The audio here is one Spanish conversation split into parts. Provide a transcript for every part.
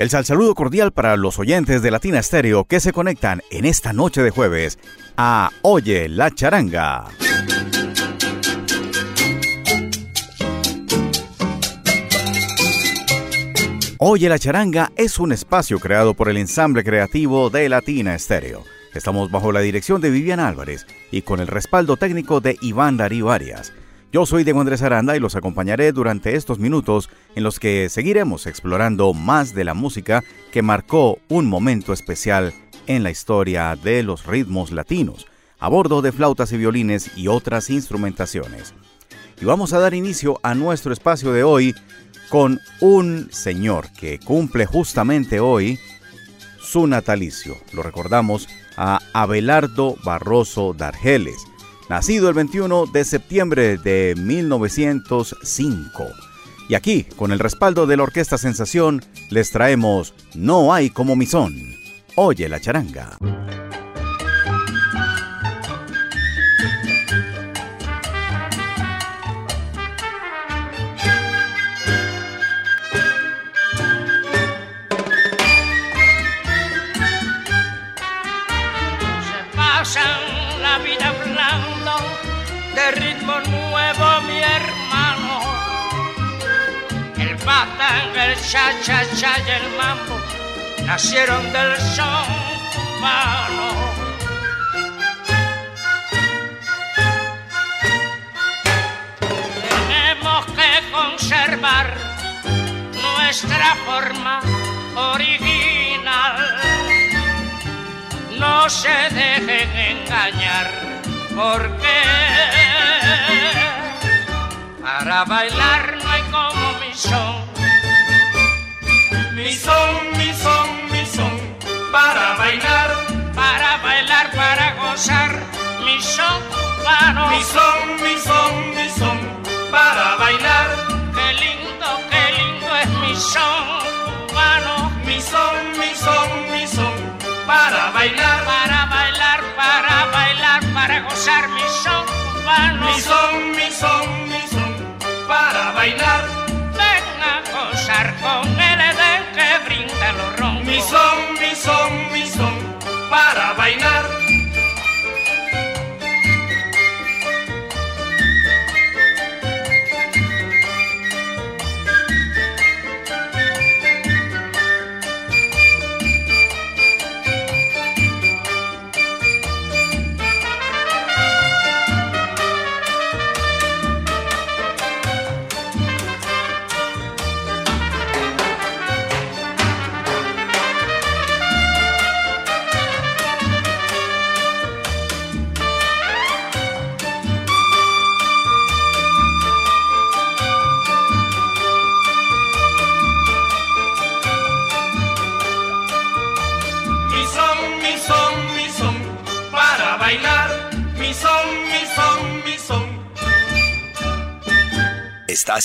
El saludo cordial para los oyentes de Latina Estéreo que se conectan en esta noche de jueves a Oye la Charanga. Oye la Charanga es un espacio creado por el ensamble creativo de Latina Estéreo. Estamos bajo la dirección de Vivian Álvarez y con el respaldo técnico de Iván Darío Arias. Yo soy Diego Andrés Aranda y los acompañaré durante estos minutos en los que seguiremos explorando más de la música que marcó un momento especial en la historia de los ritmos latinos, a bordo de flautas y violines y otras instrumentaciones. Y vamos a dar inicio a nuestro espacio de hoy con un señor que cumple justamente hoy su natalicio. Lo recordamos a Abelardo Barroso Dargeles nacido el 21 de septiembre de 1905. Y aquí, con el respaldo de la Orquesta Sensación, les traemos No hay como mi son. Oye la charanga. El cha-cha-cha y el mambo nacieron del son cubano. Tenemos que conservar nuestra forma original. No se dejen engañar porque para bailar no hay como mi son mi son, mi son, mi son, para bailar, para bailar, para gozar, mi son cubano. Mi son, mi son, mi son, para bailar. Qué lindo, qué lindo es mi son cubano. Mi son, mi son, mi son, para bailar, para bailar, para bailar, para gozar, mi son cubano. Mi son, mi son, mi son, para bailar. Ven a gozar con Edén roncos. Mi son, mi son, mi son, para bailar.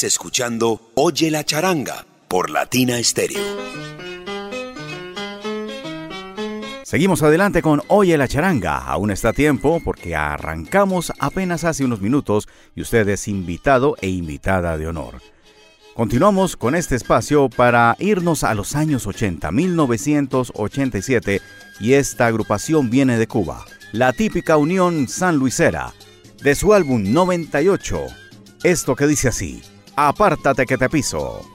Escuchando Oye la charanga por Latina Stereo. Seguimos adelante con Oye la charanga. Aún está tiempo porque arrancamos apenas hace unos minutos y usted es invitado e invitada de honor. Continuamos con este espacio para irnos a los años 80, 1987, y esta agrupación viene de Cuba, la típica Unión San Luisera, de su álbum 98. Esto que dice así, Apártate que te piso.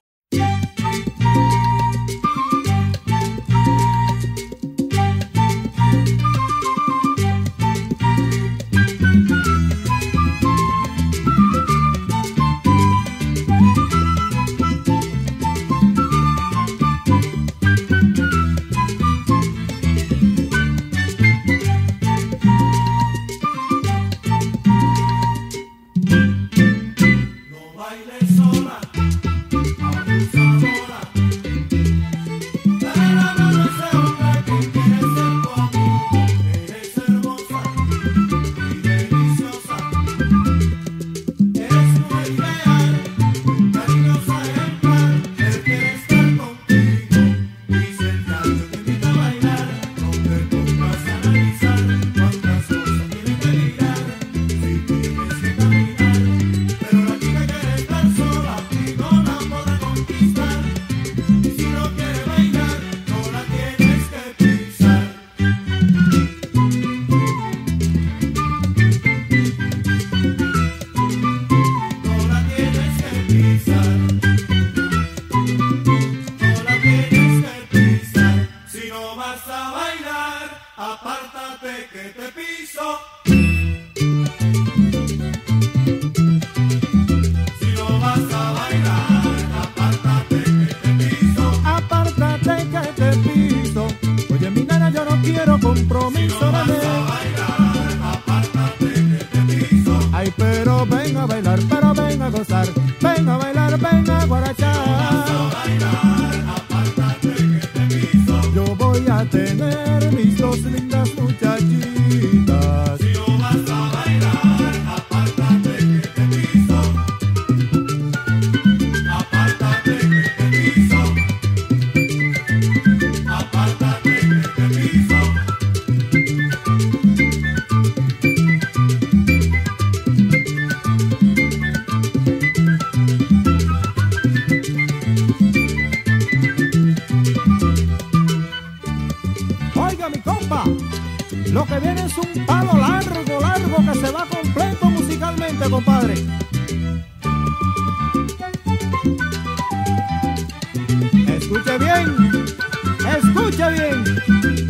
escucha bien.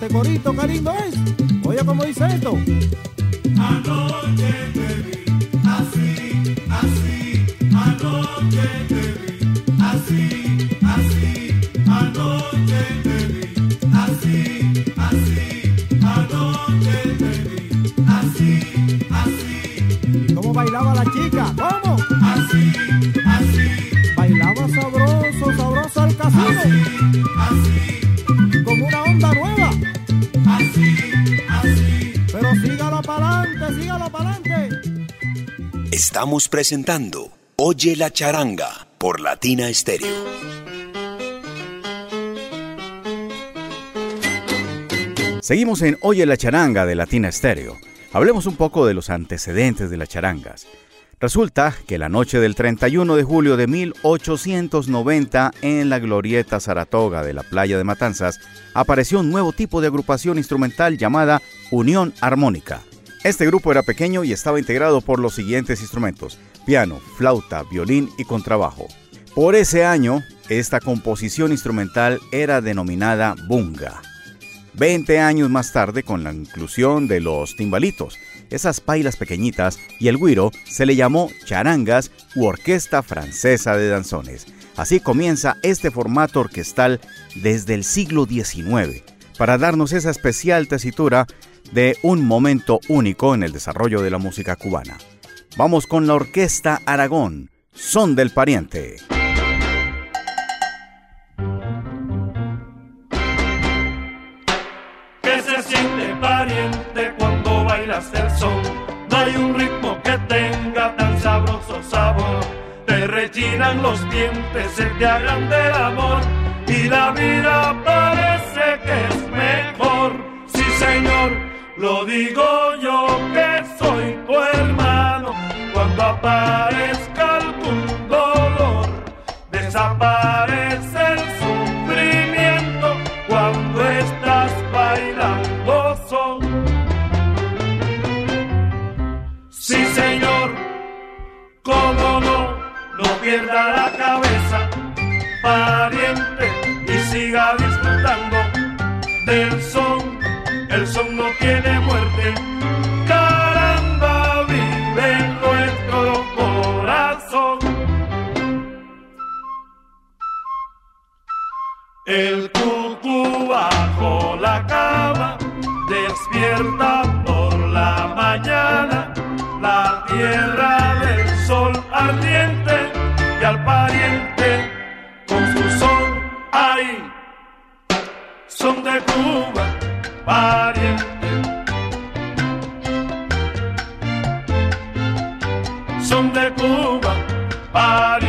este corito, qué lindo es. Oye, ¿cómo dice esto? Anoche te vi, así, así, anoche te vi, así, así, anoche te vi, así, así, anoche te vi, así, así. ¿Y cómo bailaba la chica? ¿Cómo? Así, así. Bailaba sabroso, sabroso al casino. Así, así. Estamos presentando Oye la charanga por Latina Stereo. Seguimos en Oye la charanga de Latina Stereo. Hablemos un poco de los antecedentes de las charangas. Resulta que la noche del 31 de julio de 1890 en la glorieta Saratoga de la playa de Matanzas apareció un nuevo tipo de agrupación instrumental llamada Unión Armónica. Este grupo era pequeño y estaba integrado por los siguientes instrumentos, piano, flauta, violín y contrabajo. Por ese año, esta composición instrumental era denominada bunga. Veinte años más tarde, con la inclusión de los timbalitos, esas pailas pequeñitas y el guiro, se le llamó charangas u orquesta francesa de danzones. Así comienza este formato orquestal desde el siglo XIX, para darnos esa especial tesitura de un momento único en el desarrollo de la música cubana. Vamos con la Orquesta Aragón, Son del Pariente. Que se siente pariente cuando bailas el son. No hay un ritmo que tenga tan sabroso sabor. Te rechinan los dientes, se te agranda el amor y la vida parece que es mejor. Sí, señor lo digo yo que soy tu hermano. Cuando aparezca algún dolor, desaparece el sufrimiento cuando estás bailando sol. Sí, señor, cómo no, no pierda la cabeza, pariente, y siga disfrutando del sol. El son no tiene muerte, caramba, vive nuestro corazón. El cucú bajo la cama despierta por la mañana. La tierra del sol ardiente y al pariente con su son. Ahí son de Cuba pariente. Son de Cuba pariente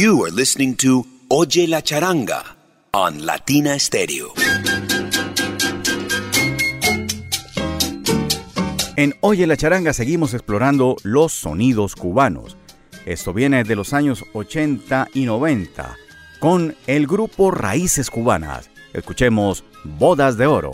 You are listening to Oye la Charanga on Latina Stereo. En Oye la Charanga seguimos explorando los sonidos cubanos. Esto viene de los años 80 y 90 con el grupo Raíces Cubanas. Escuchemos Bodas de Oro.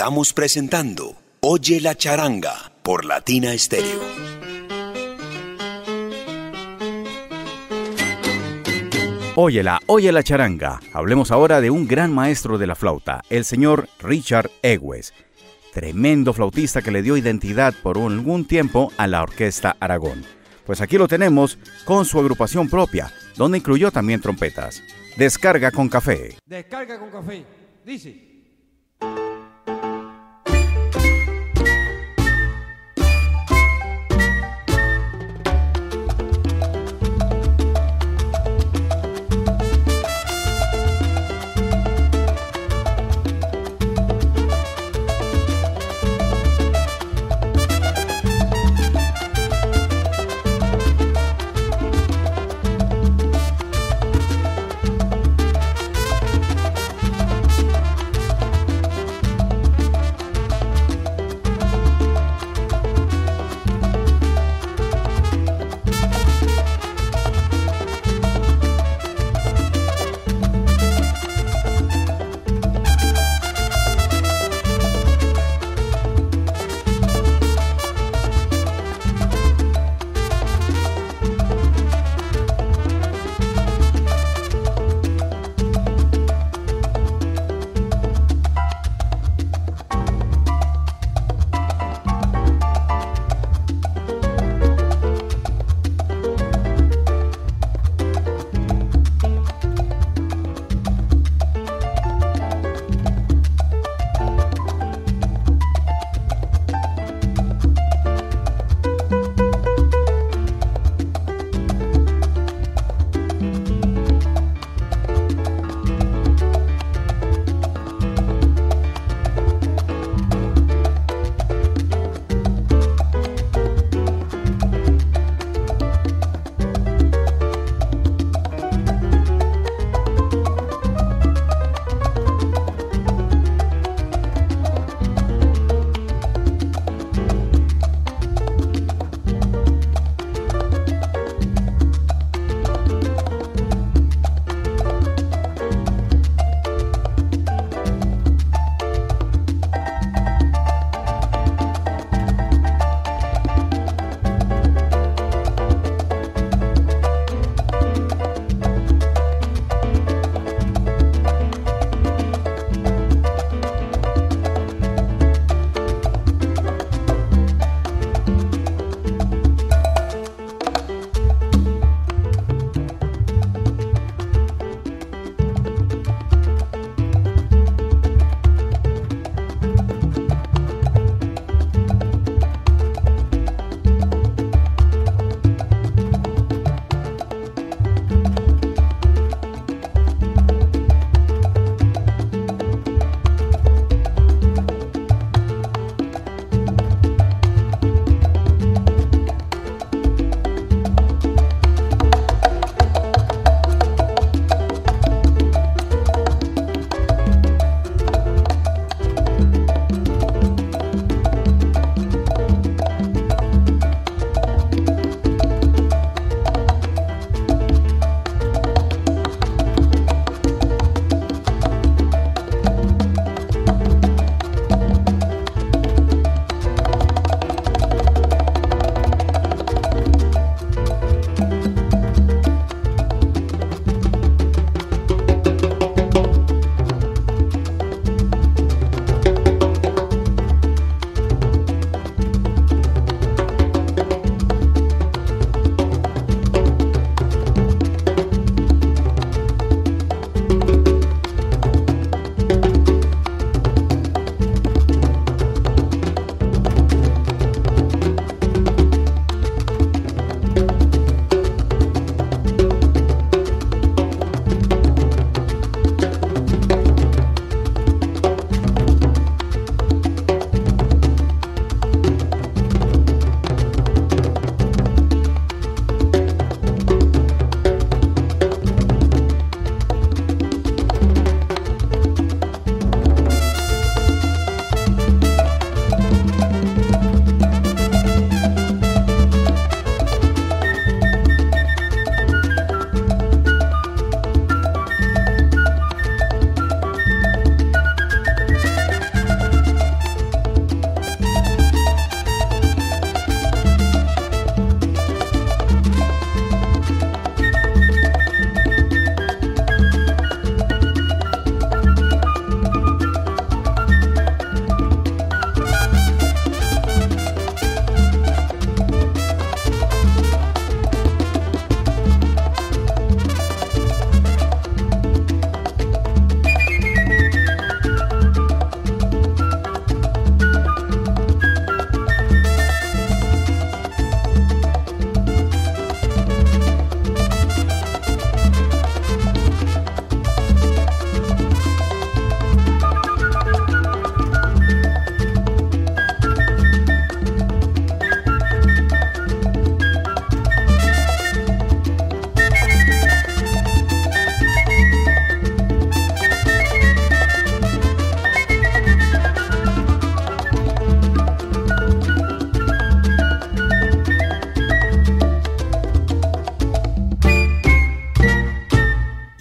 Estamos presentando Oye la charanga por Latina Stereo. Óyela, oye la charanga. Hablemos ahora de un gran maestro de la flauta, el señor Richard Egues. Tremendo flautista que le dio identidad por algún tiempo a la Orquesta Aragón. Pues aquí lo tenemos con su agrupación propia, donde incluyó también trompetas. Descarga con café. Descarga con café. Dice.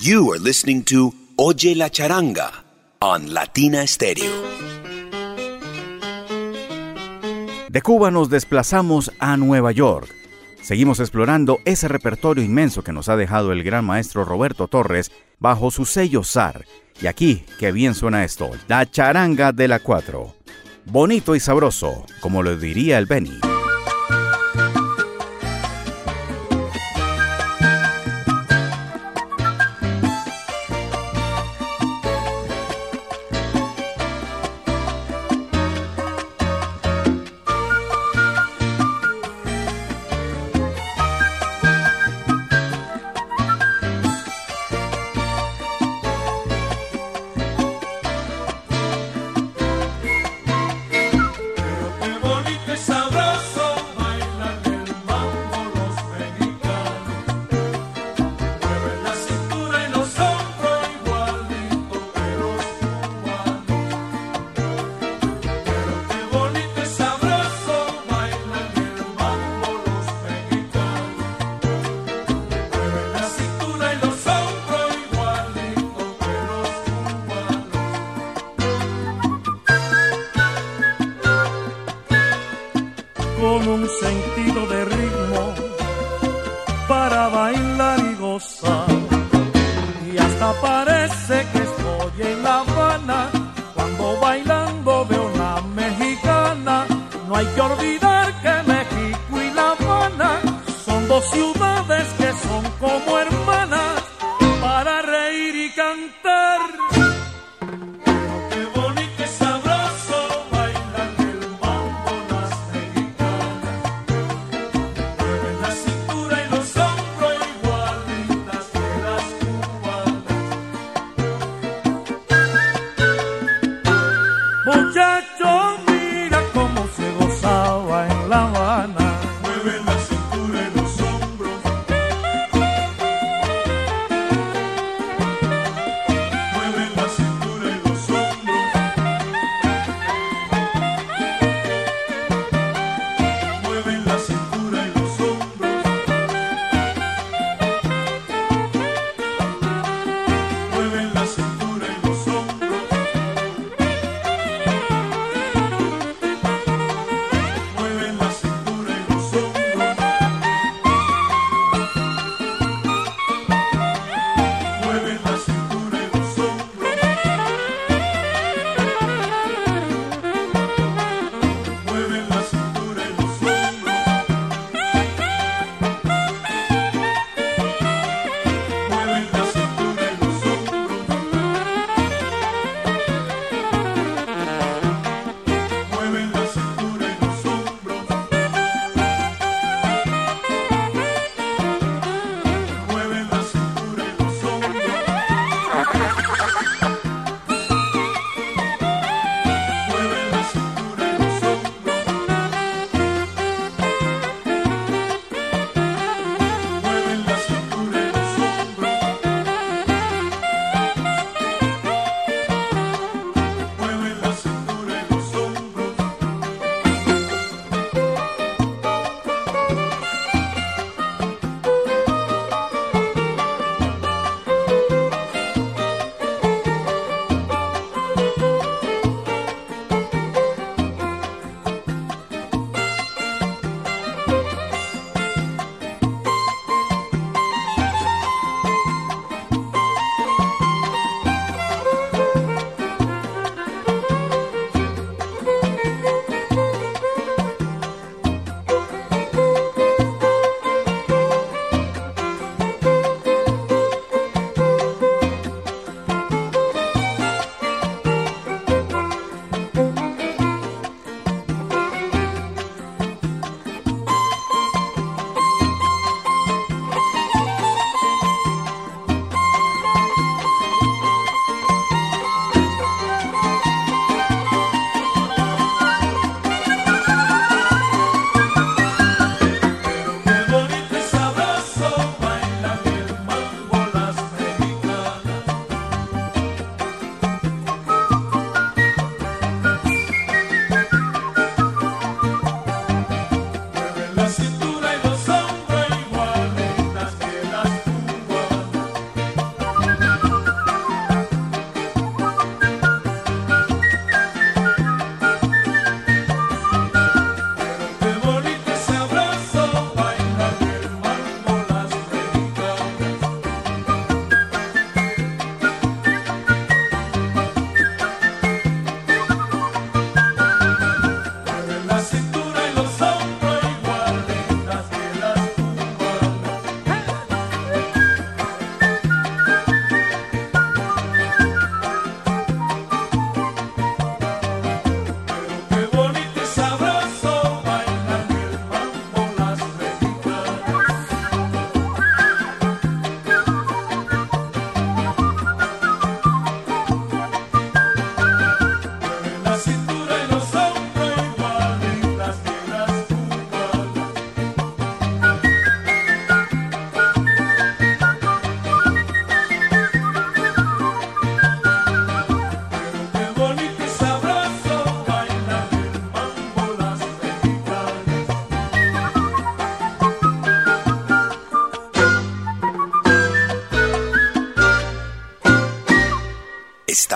You are listening to Oye la Charanga on Latina Stereo. De Cuba nos desplazamos a Nueva York. Seguimos explorando ese repertorio inmenso que nos ha dejado el gran maestro Roberto Torres bajo su sello SAR. Y aquí, qué bien suena esto, la charanga de la 4. Bonito y sabroso, como lo diría el Benny.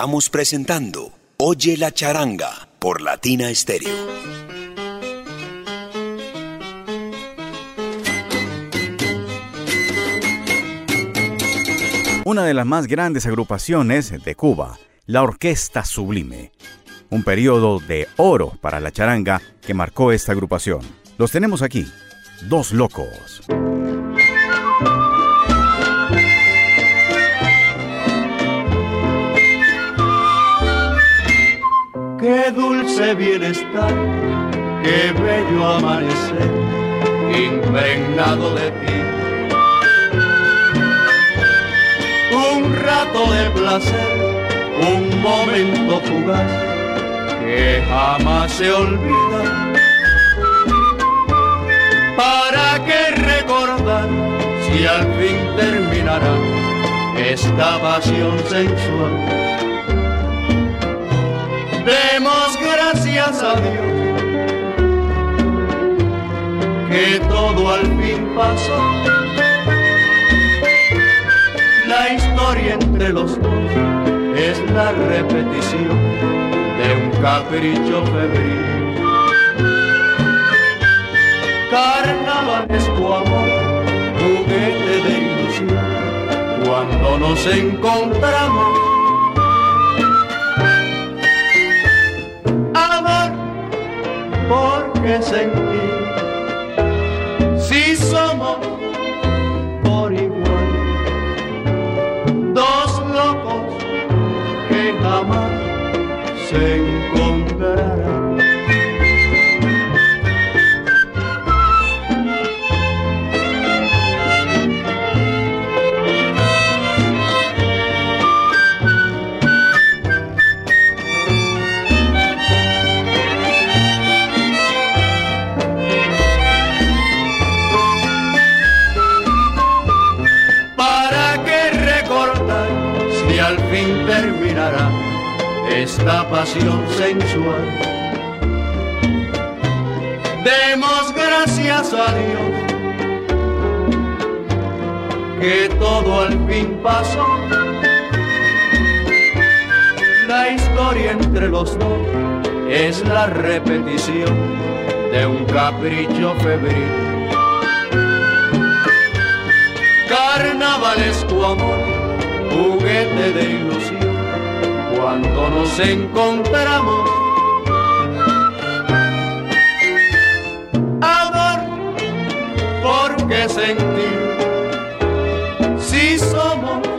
Estamos presentando Oye la charanga por Latina Stereo. Una de las más grandes agrupaciones de Cuba, la Orquesta Sublime. Un periodo de oro para la charanga que marcó esta agrupación. Los tenemos aquí, Dos Locos. Qué dulce bienestar, qué bello amanecer, impregnado de ti. Un rato de placer, un momento fugaz, que jamás se olvida. ¿Para qué recordar si al fin terminará esta pasión sensual? Gracias a Dios que todo al fin pasó. La historia entre los dos es la repetición de un capricho febril. Carnaval es tu amor, juguete de ilusión. Cuando nos encontramos porque sentir si somos por igual dos locos que jamás se encontrarán. Esta pasión sensual. Demos gracias a Dios que todo al fin pasó. La historia entre los dos es la repetición de un capricho febril. Carnaval es tu amor, juguete de ilusión cuando nos encontramos. Amor, ¿por qué sentir si somos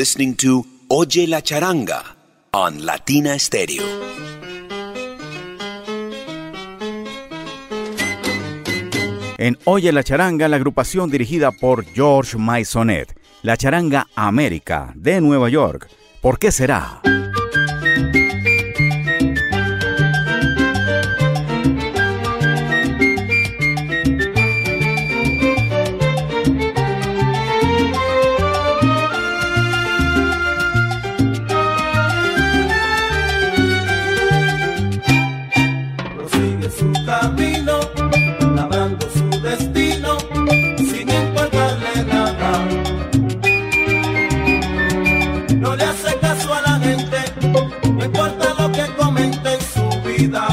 listening to Oye la Charanga on Latina Stereo. En Oye la Charanga, la agrupación dirigida por George Maisonet, la Charanga América de Nueva York. ¿Por qué será? vida.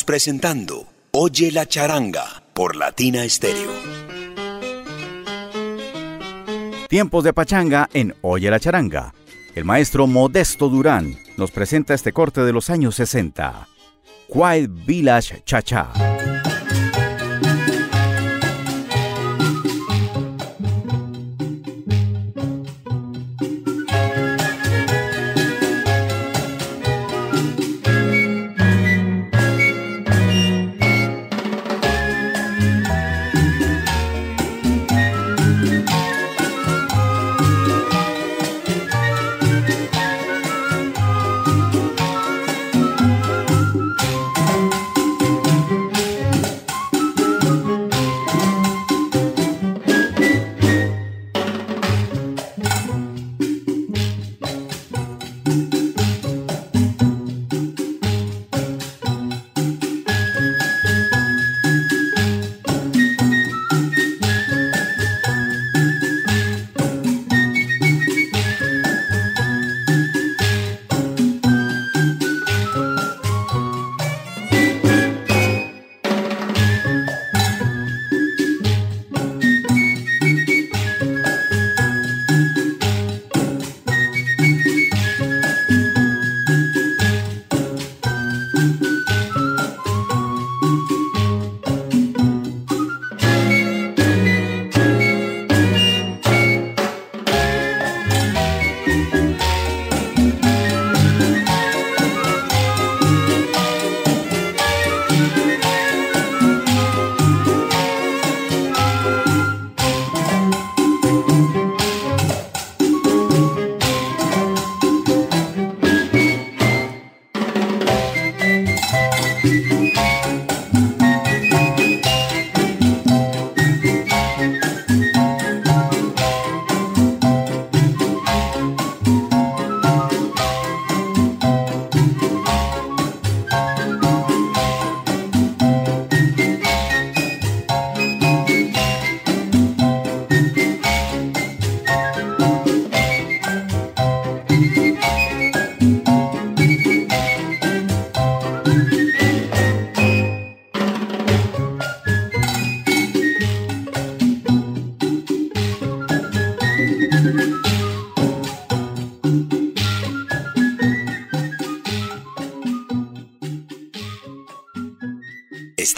Presentando Oye la charanga por Latina Stereo. Tiempos de pachanga en Oye la charanga. El maestro Modesto Durán nos presenta este corte de los años 60. Quiet Village Cha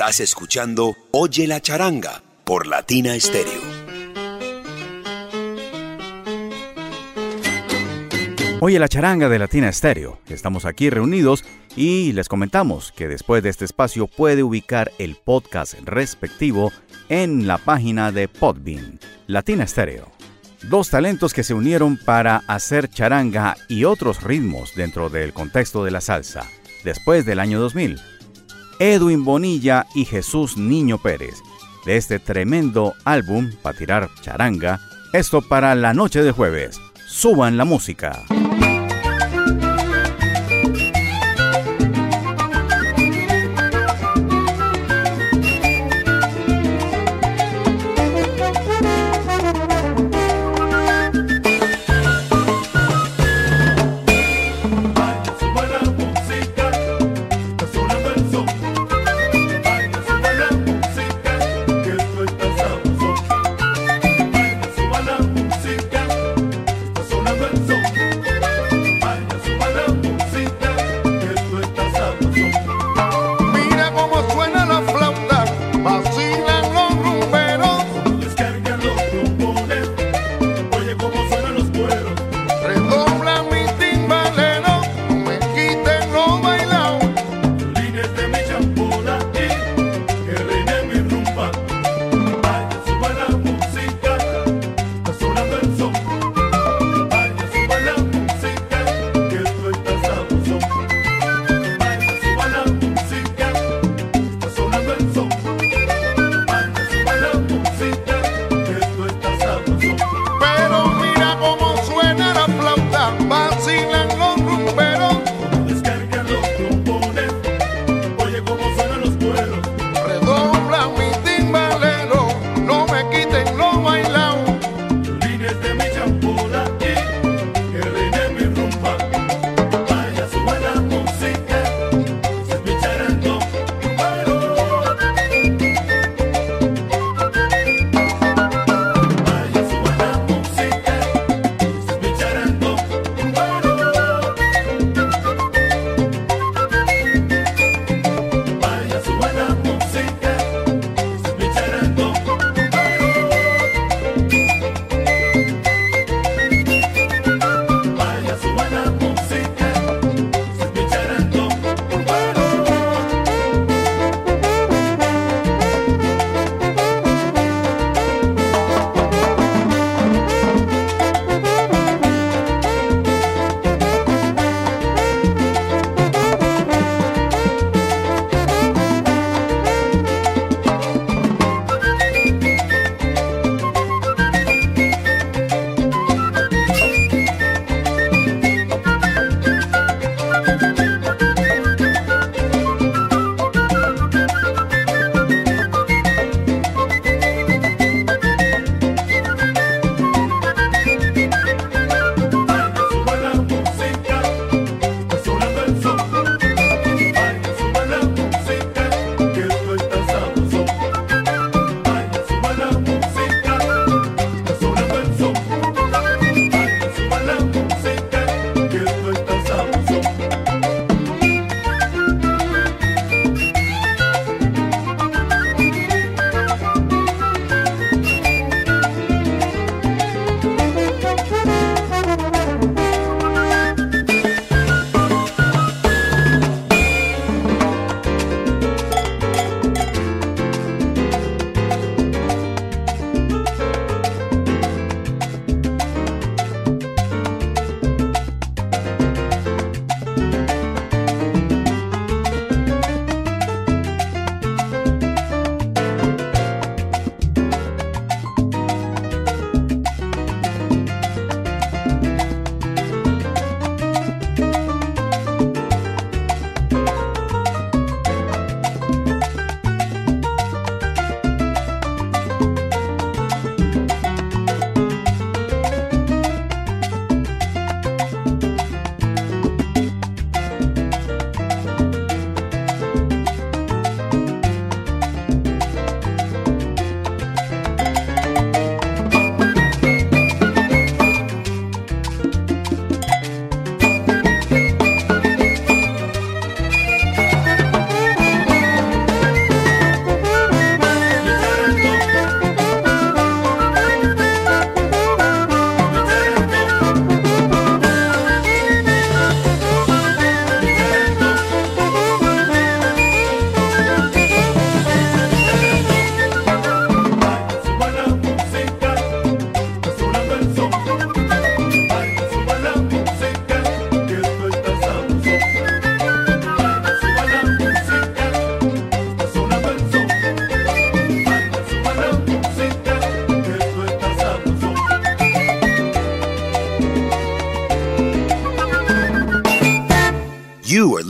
Estás escuchando Oye la charanga por Latina Stereo. Oye la charanga de Latina Stereo. Estamos aquí reunidos y les comentamos que después de este espacio puede ubicar el podcast respectivo en la página de Podbean, Latina Stereo. Dos talentos que se unieron para hacer charanga y otros ritmos dentro del contexto de la salsa, después del año 2000 Edwin Bonilla y Jesús Niño Pérez, de este tremendo álbum para tirar charanga, esto para la noche de jueves. Suban la música.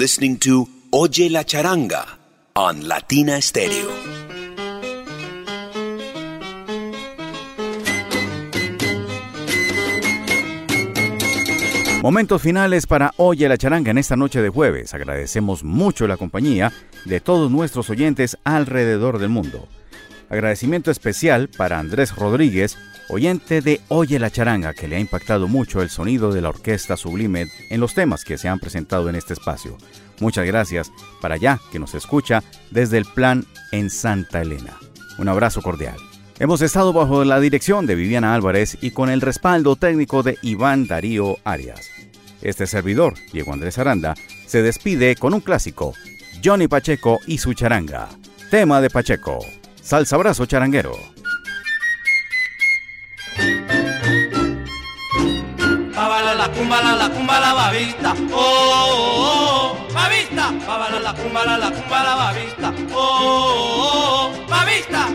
Listening to Oye la Charanga on Latina Stereo. Momentos finales para Oye la Charanga en esta noche de jueves. Agradecemos mucho la compañía de todos nuestros oyentes alrededor del mundo. Agradecimiento especial para Andrés Rodríguez, oyente de Oye la Charanga, que le ha impactado mucho el sonido de la Orquesta Sublime en los temas que se han presentado en este espacio. Muchas gracias para allá que nos escucha desde el plan en Santa Elena. Un abrazo cordial. Hemos estado bajo la dirección de Viviana Álvarez y con el respaldo técnico de Iván Darío Arias. Este servidor, Diego Andrés Aranda, se despide con un clásico, Johnny Pacheco y su charanga. Tema de Pacheco. Salsa abrazo charanguero. Bábala la cúmbala, la cúmbala babista. Oh, oh, oh, babista. Bábala la cúmbala, la cúmbala babista. Oh, oh, oh, babista.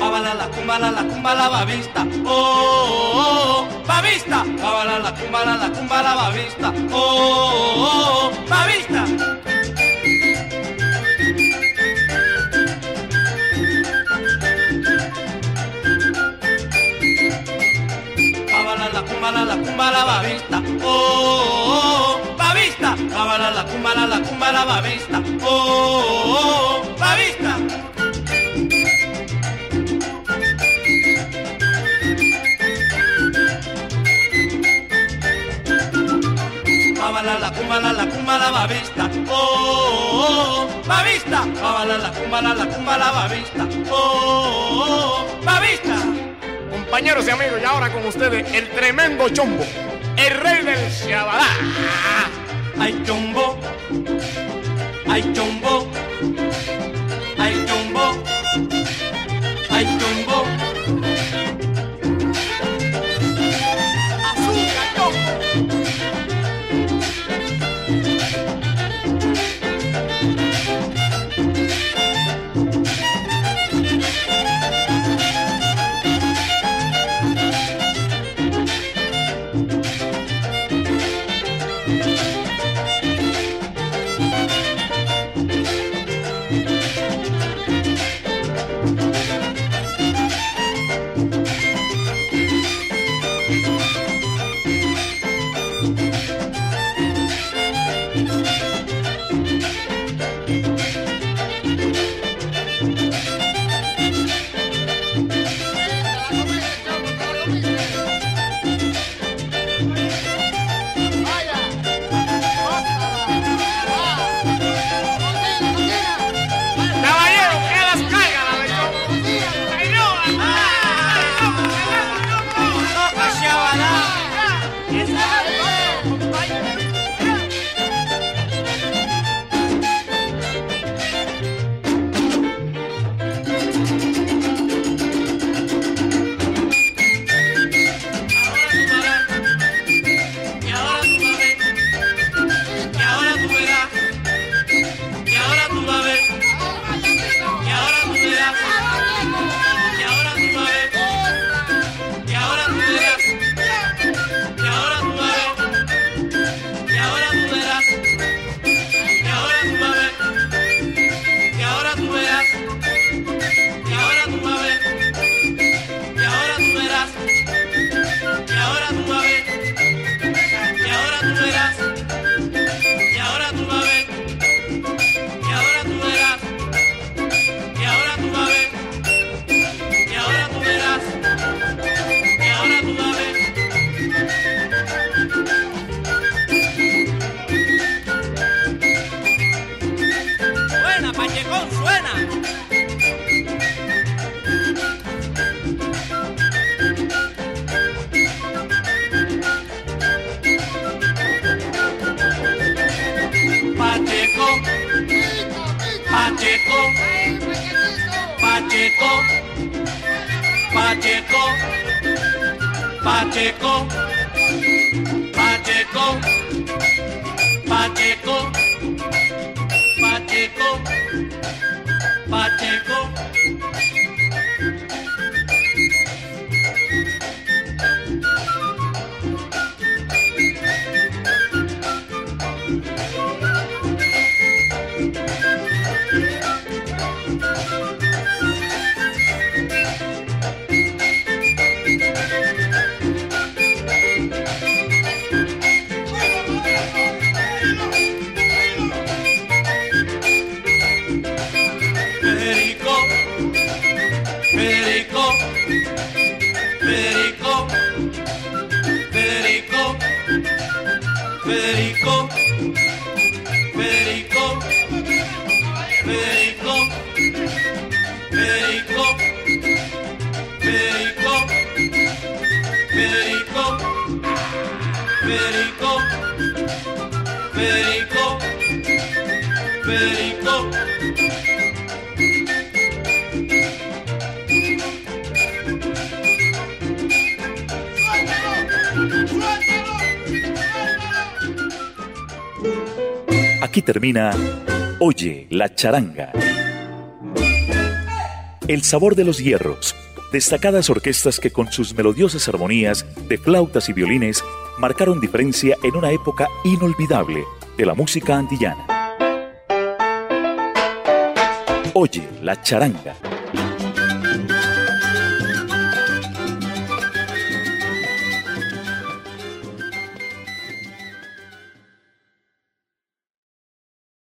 Bábala la cúmbala, la cúmbala babista. Oh, oh, oh, babista. Bábala la cúmbala, la cúmbala babista. Oh, oh, oh, babista. Cumba la babista. Oh, oh, oh, babista. Babala la cumba la la babista. Oh, oh, oh, babista. Babala la cumba la la la babista. Oh, oh, oh, babista. Babala la cumba la la la babista. Oh, oh, oh, babista. Compañeros y amigos, y ahora con ustedes el tremendo chombo, el rey del Shabadá. Ay chombo, ay chombo, ay chombo, ay chombo. México. Termina Oye la charanga. El sabor de los hierros, destacadas orquestas que con sus melodiosas armonías de flautas y violines marcaron diferencia en una época inolvidable de la música antillana. Oye la charanga